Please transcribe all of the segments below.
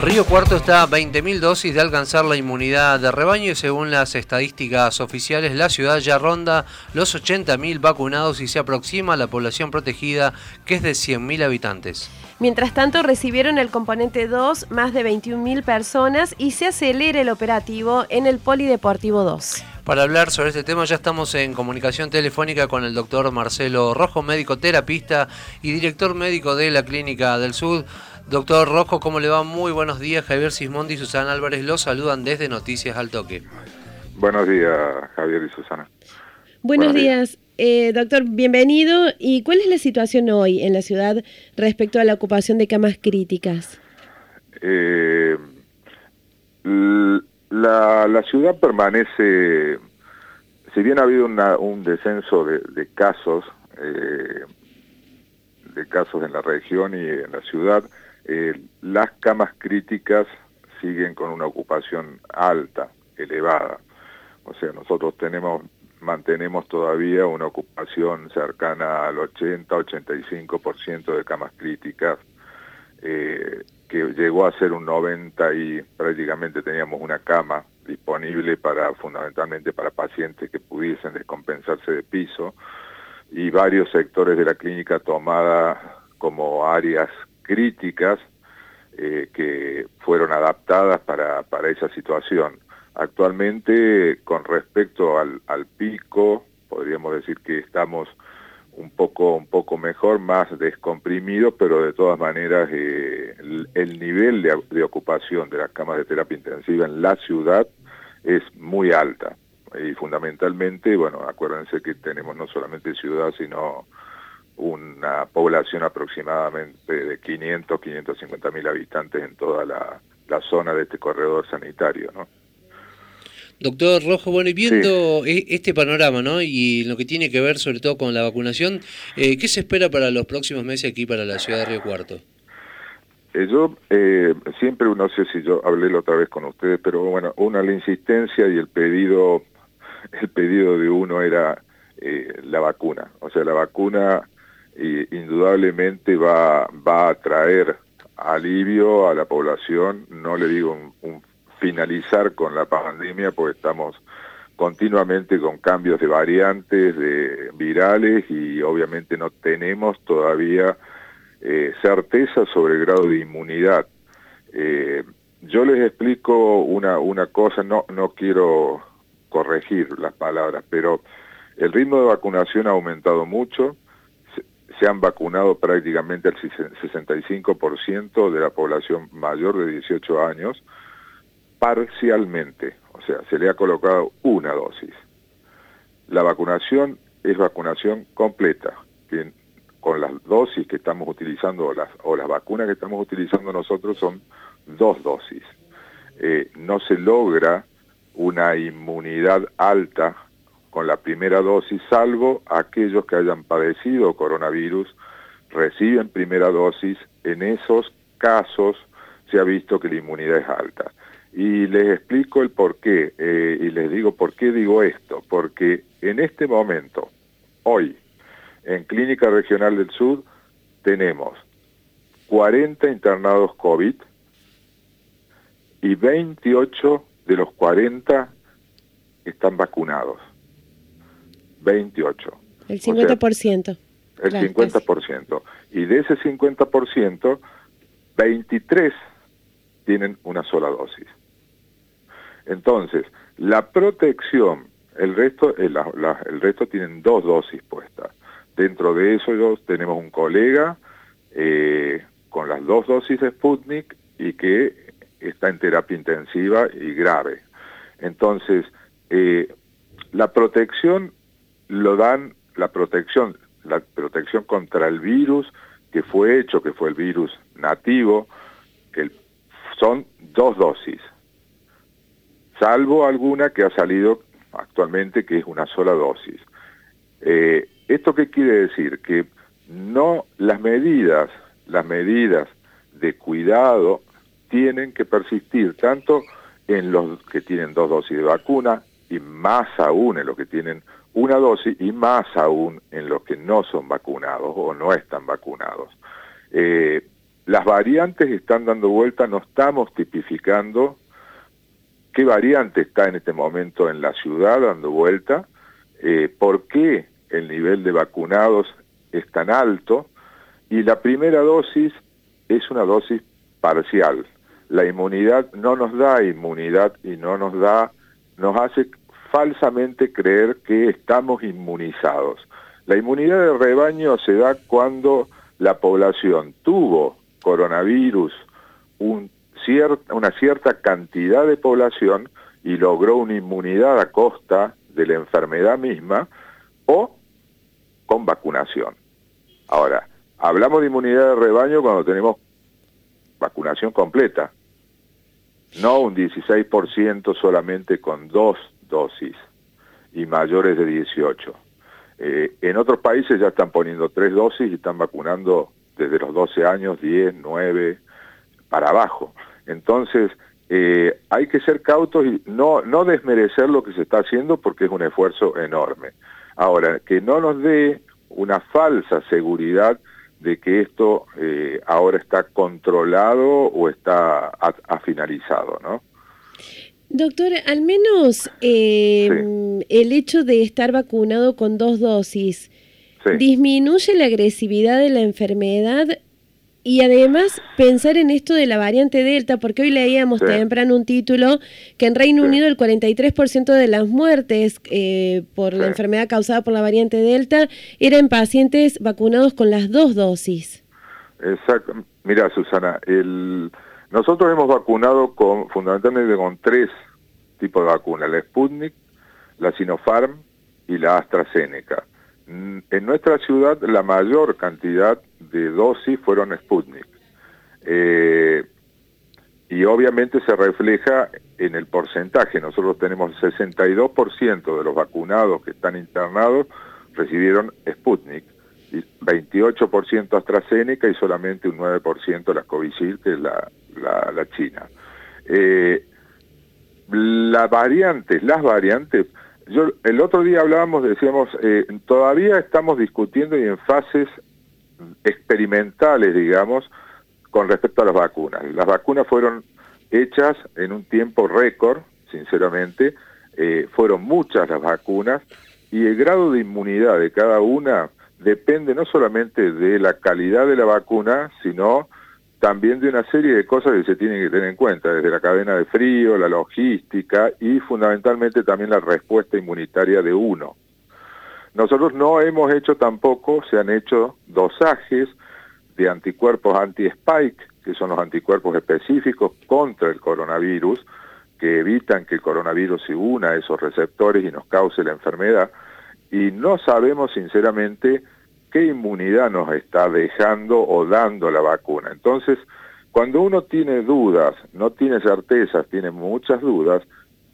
Río Cuarto está a 20.000 dosis de alcanzar la inmunidad de rebaño y según las estadísticas oficiales la ciudad ya ronda los 80.000 vacunados y se aproxima a la población protegida que es de 100.000 habitantes. Mientras tanto, recibieron el componente 2 más de 21.000 personas y se acelera el operativo en el Polideportivo 2. Para hablar sobre este tema ya estamos en comunicación telefónica con el doctor Marcelo Rojo, médico terapista y director médico de la Clínica del Sur. Doctor Rojo, ¿cómo le va? Muy buenos días. Javier Sismondi y Susana Álvarez los saludan desde Noticias al Toque. Buenos días, Javier y Susana. Buenos, días. Eh, doctor, bienvenido. ¿Y cuál es la situación hoy en la ciudad respecto a la ocupación de camas críticas? Eh, la, ciudad permanece, si bien ha habido un descenso de, casos, eh, de casos en la región y en la ciudad, eh, las camas críticas siguen con una ocupación alta, elevada. O sea, nosotros tenemos mantenemos todavía una ocupación cercana al 80-85% de camas críticas, eh, que llegó a ser un 90 y prácticamente teníamos una cama disponible para fundamentalmente para pacientes que pudiesen descompensarse de piso y varios sectores de la clínica tomada como áreas críticas eh, que fueron adaptadas para, para esa situación. Actualmente, con respecto al, al, pico, podríamos decir que estamos un poco, un poco mejor, más descomprimido, pero de todas maneras eh, el, nivel de, de, ocupación de las camas de terapia intensiva en la ciudad es muy alta. Y fundamentalmente, bueno, acuérdense que tenemos no solamente ciudad, sino una población aproximadamente de 500, 550 mil habitantes en toda la, zona de este corredor sanitario, ¿no? Doctor Rojo, bueno, y viendo e, este panorama, ¿no? Y lo que tiene que ver sobre todo con la vacunación, eh, ¿qué se espera para los próximos meses aquí para la ciudad de Río Cuarto? Eh, yo eh, siempre, no sé si yo hablé la otra vez con ustedes, pero bueno, una la insistencia y el pedido, el pedido de uno era la vacuna. O sea, la vacuna y indudablemente va, va a traer alivio a la población, no le digo un, finalizar con la pandemia, porque estamos continuamente con cambios de variantes, de virales, y obviamente no tenemos todavía eh, certeza sobre el grado de inmunidad. Eh, yo les explico una, una cosa, no, no quiero corregir las palabras, pero el ritmo de vacunación ha aumentado mucho, se han vacunado prácticamente el 65% de la población mayor de 18 años, parcialmente, o sea, se le ha colocado una dosis. La vacunación es vacunación completa, con las dosis que estamos utilizando o las, o las vacunas que estamos utilizando nosotros son dos dosis. Eh, no se logra una inmunidad alta con la primera dosis, salvo aquellos que hayan padecido coronavirus, reciben primera dosis, en esos casos se ha visto que la inmunidad es alta. Y les explico el por qué, eh, y les digo por qué digo esto, porque en este momento, hoy, en Clínica Regional del Sur, tenemos 40 internados COVID y 28 de los 40 están vacunados. 28. El 50%. el 50%. Y de ese 50%, 23 tienen una sola dosis. Entonces, la protección, el resto, el, el resto tienen dos dosis puestas. Dentro de eso tenemos un colega eh, con las dos dosis de Sputnik y que está en terapia intensiva y grave. Entonces, eh, la protección lo dan la protección, la protección contra el virus que fue hecho, que fue el virus nativo, son dos dosis, salvo alguna que ha salido actualmente que es una sola dosis. Eh, ¿Esto qué quiere decir? Que no las medidas, las medidas de cuidado tienen que persistir tanto en los que tienen dos dosis de vacuna y más aún en los que tienen una dosis y más aún en los que no son vacunados o no están vacunados. Eh, las variantes están dando vuelta, no estamos tipificando qué variante está en este momento en la ciudad dando vuelta, eh, por qué el nivel de vacunados es tan alto y la primera dosis es una dosis parcial. La inmunidad no nos da inmunidad y no nos da, nos hace falsamente creer que estamos inmunizados. La inmunidad de rebaño se da cuando la población tuvo coronavirus un una cierta cantidad de población y logró una inmunidad a costa de la enfermedad misma o con vacunación. Ahora, hablamos de inmunidad de rebaño cuando tenemos vacunación completa, no un 16% solamente con dos dosis y mayores de 18. Eh, en otros países ya están poniendo tres dosis y están vacunando desde los 12 años, 10, 9, para abajo. Entonces, eh, hay que ser cautos y no, no desmerecer lo que se está haciendo porque es un esfuerzo enorme. Ahora, que no nos dé una falsa seguridad de que esto eh, ahora está controlado o está ha, finalizado, ¿no? Doctor, al menos em, el hecho de estar vacunado con dos dosis disminuye la agresividad de la enfermedad y además pensar en esto de la variante Delta, porque hoy leíamos temprano un título que en Reino Unido el 43% de las muertes eh, por la enfermedad causada por la variante Delta eran pacientes vacunados con las dos dosis. Exacto. Mira, Susana, el... nosotros hemos vacunado con fundamentalmente con tres tipos de vacunas, la Sputnik, la Sinopharm y la AstraZeneca. Mm, en nuestra ciudad la mayor cantidad de dosis fueron Sputnik. Eh, y obviamente se refleja en el porcentaje. Nosotros tenemos 62% de los vacunados que están internados recibieron Sputnik, 28% AstraZeneca y solamente un 9% la Covishield, que es la, la, China. Eh, las variantes, las variantes yo, el otro día hablábamos, decíamos, eh, todavía estamos discutiendo y en fases experimentales, digamos, con respecto a las vacunas. Las vacunas fueron hechas en un tiempo récord, sinceramente, eh, fueron muchas las vacunas y el grado de inmunidad de cada una depende no solamente de la calidad de la vacuna, sino también de una serie de cosas que se tienen que tener en cuenta, desde la cadena de frío, la logística y fundamentalmente también la respuesta inmunitaria de uno. Nosotros no hemos hecho tampoco, se han hecho dosajes de anticuerpos anti-spike, que son los anticuerpos específicos contra el coronavirus, que evitan que el coronavirus se una a esos receptores y nos cause la enfermedad, y no sabemos sinceramente qué inmunidad nos está dejando o dando la vacuna. Entonces, cuando uno tiene dudas, no tiene certezas, tiene muchas dudas,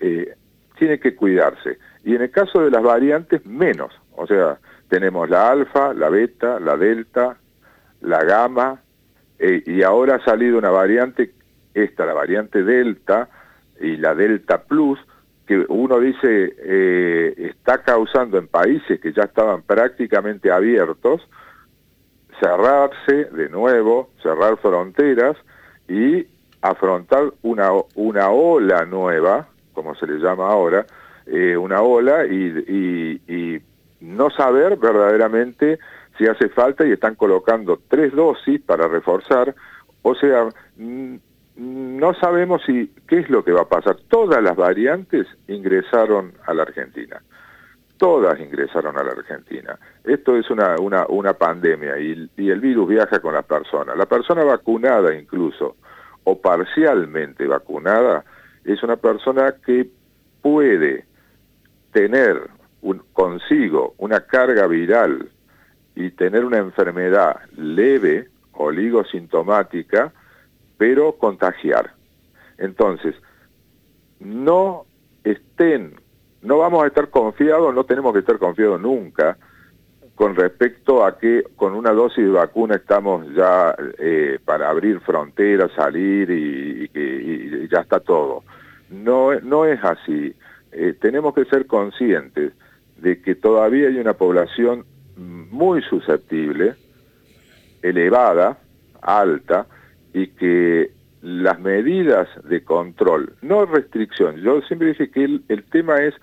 eh, tiene que cuidarse. Y en el caso de las variantes, menos. O sea, tenemos la alfa, la beta, la delta, la gamma, eh, y ahora ha salido una variante, esta, la variante delta y la delta plus, que uno dice eh, está causando en países que ya estaban prácticamente abiertos, cerrarse de nuevo, cerrar fronteras y afrontar una, una ola nueva, como se le llama ahora, eh, una ola y, y no saber verdaderamente si hace falta y están colocando tres dosis para reforzar, o sea, no sabemos si qué es lo que va a pasar. Todas las variantes ingresaron a la Argentina. Todas ingresaron a la Argentina. Esto es una, una, una pandemia y, el virus viaja con las personas. La persona vacunada incluso, o parcialmente vacunada, es una persona que puede tener un, consigo una carga viral y tener una enfermedad leve, oligosintomática, pero contagiar. Entonces, no estén, no vamos a estar confiados, no tenemos que estar confiados nunca con respecto a que con una dosis de vacuna estamos ya eh, para abrir fronteras, salir y, y, ya está todo. No, no es así. Eh, tenemos que ser conscientes de que todavía hay una población muy susceptible, elevada, alta, y que las medidas de control, no restricción, yo siempre dije que el, tema es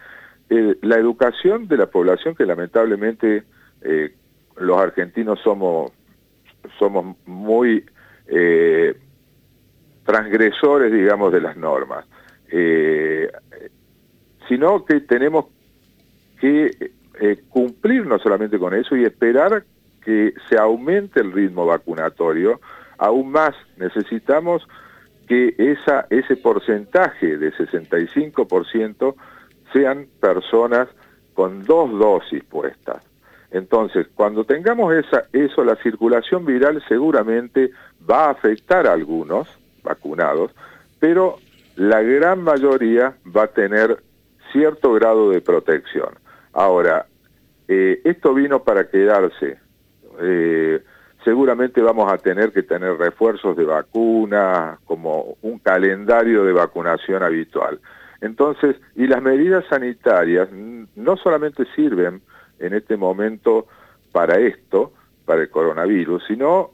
eh, la educación de la población que lamentablemente eh, los argentinos somos, somos muy eh, transgresores, digamos, de las normas, sino que tenemos que cumplir no solamente con eso y esperar que se aumente el ritmo vacunatorio, aún más necesitamos que ese porcentaje de 65% sean personas con dos dosis puestas. Entonces, cuando tengamos esa, eso, la circulación viral seguramente va a afectar a algunos vacunados, pero la gran mayoría va a tener cierto grado de protección. Ahora, eh, esto vino para quedarse. Eh, seguramente vamos a tener que tener refuerzos de vacuna, como un calendario de vacunación habitual. Entonces, y las medidas sanitarias no solamente sirven en este momento para esto, para el coronavirus, sino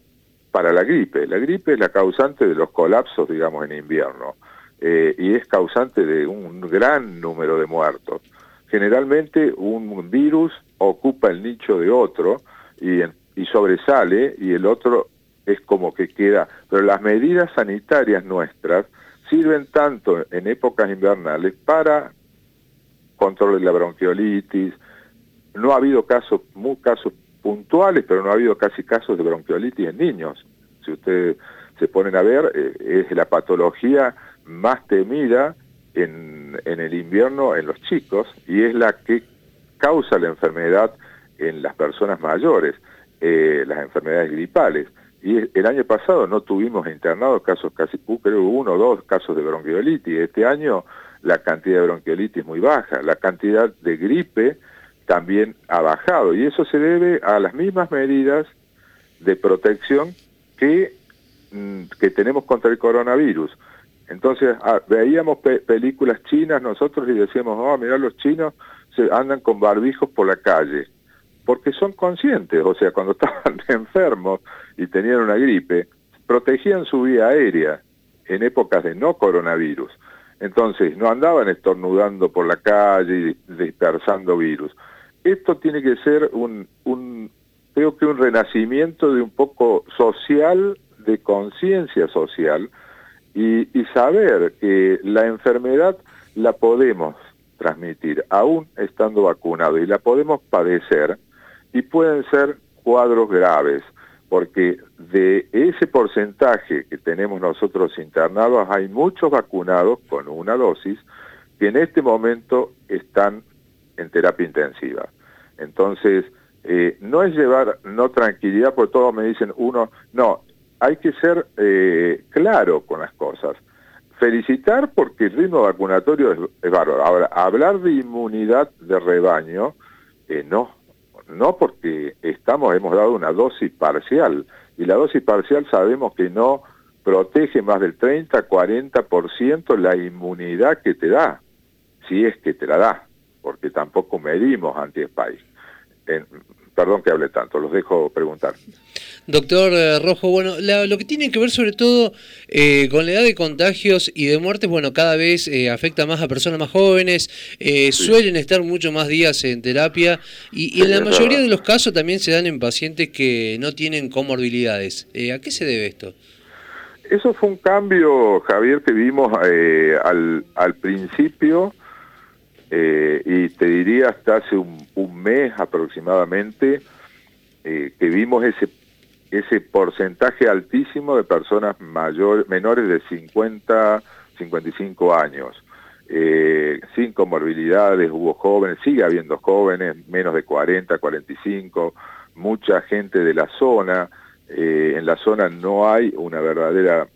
para la gripe. La gripe es la causante de los colapsos, digamos, en invierno, eh, y es causante de un gran número de muertos. Generalmente un virus ocupa el nicho de otro y en y sobresale y el otro es como que queda. Pero las medidas sanitarias nuestras sirven tanto en épocas invernales para control de la bronquiolitis. No ha habido casos, muy casos puntuales, pero no ha habido casi casos de bronquiolitis en niños. Si ustedes se ponen a ver, eh, es la patología más temida en, en el invierno en los chicos y es la que causa la enfermedad en las personas mayores. Eh, las enfermedades gripales. Y el año pasado no tuvimos internados casos, casi uh, creo uno o dos casos de bronquiolitis. Este año la cantidad de bronquiolitis es muy baja. La cantidad de gripe también ha bajado. Y eso se debe a las mismas medidas de protección que, mm, que tenemos contra el coronavirus. Entonces ah, veíamos películas chinas nosotros y decíamos, oh, mirá los chinos se andan con barbijos por la calle porque son conscientes, o sea, cuando estaban enfermos y tenían una gripe, protegían su vía aérea en épocas de no coronavirus. Entonces, no andaban estornudando por la calle y dispersando virus. Esto tiene que ser un, un creo que un renacimiento de un poco social, de conciencia social, y, y saber que la enfermedad la podemos transmitir, aún estando vacunado, y la podemos padecer, y pueden ser cuadros graves, porque de ese porcentaje que tenemos nosotros internados, hay muchos vacunados con una dosis que en este momento están en terapia intensiva. Entonces, eh, no es llevar no tranquilidad, porque todos me dicen, uno, no, hay que ser eh, claro con las cosas. Felicitar porque el ritmo vacunatorio es, bárbaro. Ahora, hablar de inmunidad de rebaño, eh, no, no porque estamos, hemos dado una dosis parcial, y la dosis parcial sabemos que no protege más del 30-40% la inmunidad que te da, si es que te la da, porque tampoco medimos anti-spike. Perdón que hable tanto, los dejo preguntar. Doctor eh, Rojo, bueno, lo que tiene que ver sobre todo eh, con la edad de contagios y de muertes, bueno, cada vez eh, afecta más a personas más jóvenes, suelen estar mucho más días en terapia y, en la mayoría de los casos también se dan en pacientes que no tienen comorbilidades. ¿A qué se debe esto? Eso fue un cambio, Javier, que vimos al, al principio y te diría hasta hace un, mes aproximadamente que vimos ese ese porcentaje altísimo de personas mayor, menores de 50, 55 años. Eh, sin comorbilidades, hubo jóvenes, sigue habiendo jóvenes, menos de 40, 45, mucha gente de la zona. Eh, en la zona no hay una verdadera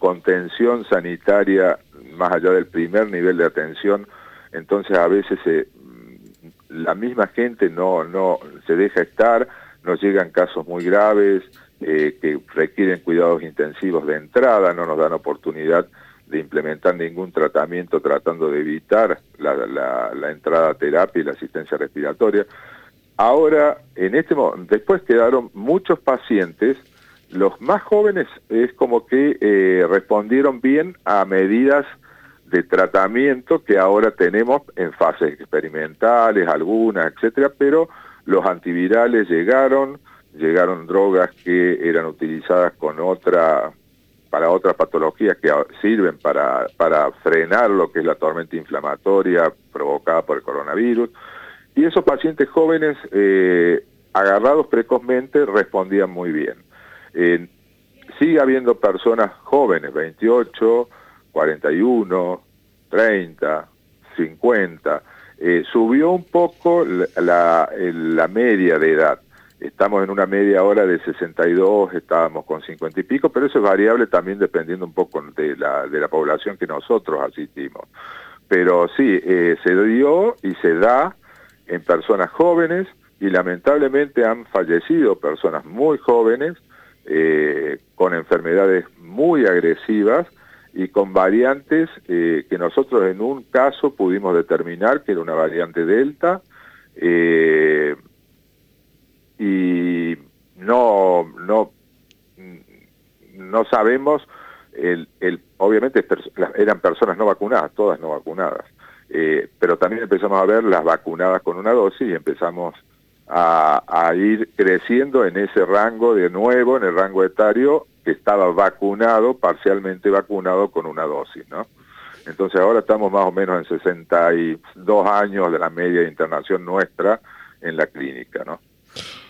contención sanitaria más allá del primer nivel de atención, entonces a veces la misma gente no, no se deja estar, nos llegan casos muy graves eh, que requieren cuidados intensivos de entrada, no nos dan oportunidad de implementar ningún tratamiento tratando de evitar la, la, entrada a terapia y la asistencia respiratoria. Ahora, en este después quedaron muchos pacientes, los más jóvenes es como que eh, respondieron bien a medidas de tratamiento que ahora tenemos en fases experimentales, algunas, etcétera, pero los antivirales llegaron, llegaron drogas que eran utilizadas con otra para otras patologías que sirven para, para frenar lo que es la tormenta inflamatoria provocada por el coronavirus. Y esos pacientes jóvenes eh, agarrados precozmente respondían muy bien. Eh, sigue habiendo personas jóvenes, 28, 41, 30, 50. subió un poco la, la, media de edad. Estamos en una media hora de 62, estábamos con 50 y pico, pero eso es variable también dependiendo un poco de la, de la población que nosotros asistimos. Pero sí, eh, se dio y se da en personas jóvenes y lamentablemente han fallecido personas muy jóvenes eh, con enfermedades muy agresivas y con variantes eh, que nosotros en un caso pudimos determinar que era una variante Delta eh, y no, no, no sabemos, el, el, obviamente eran personas no vacunadas, todas no vacunadas, eh, pero también empezamos a ver las vacunadas con una dosis y empezamos a, a ir creciendo en ese rango de nuevo, en el rango etario que estaba vacunado, parcialmente vacunado con una dosis, ¿no? Entonces ahora estamos más o menos en 62 años de la media de internación nuestra en la clínica, ¿no?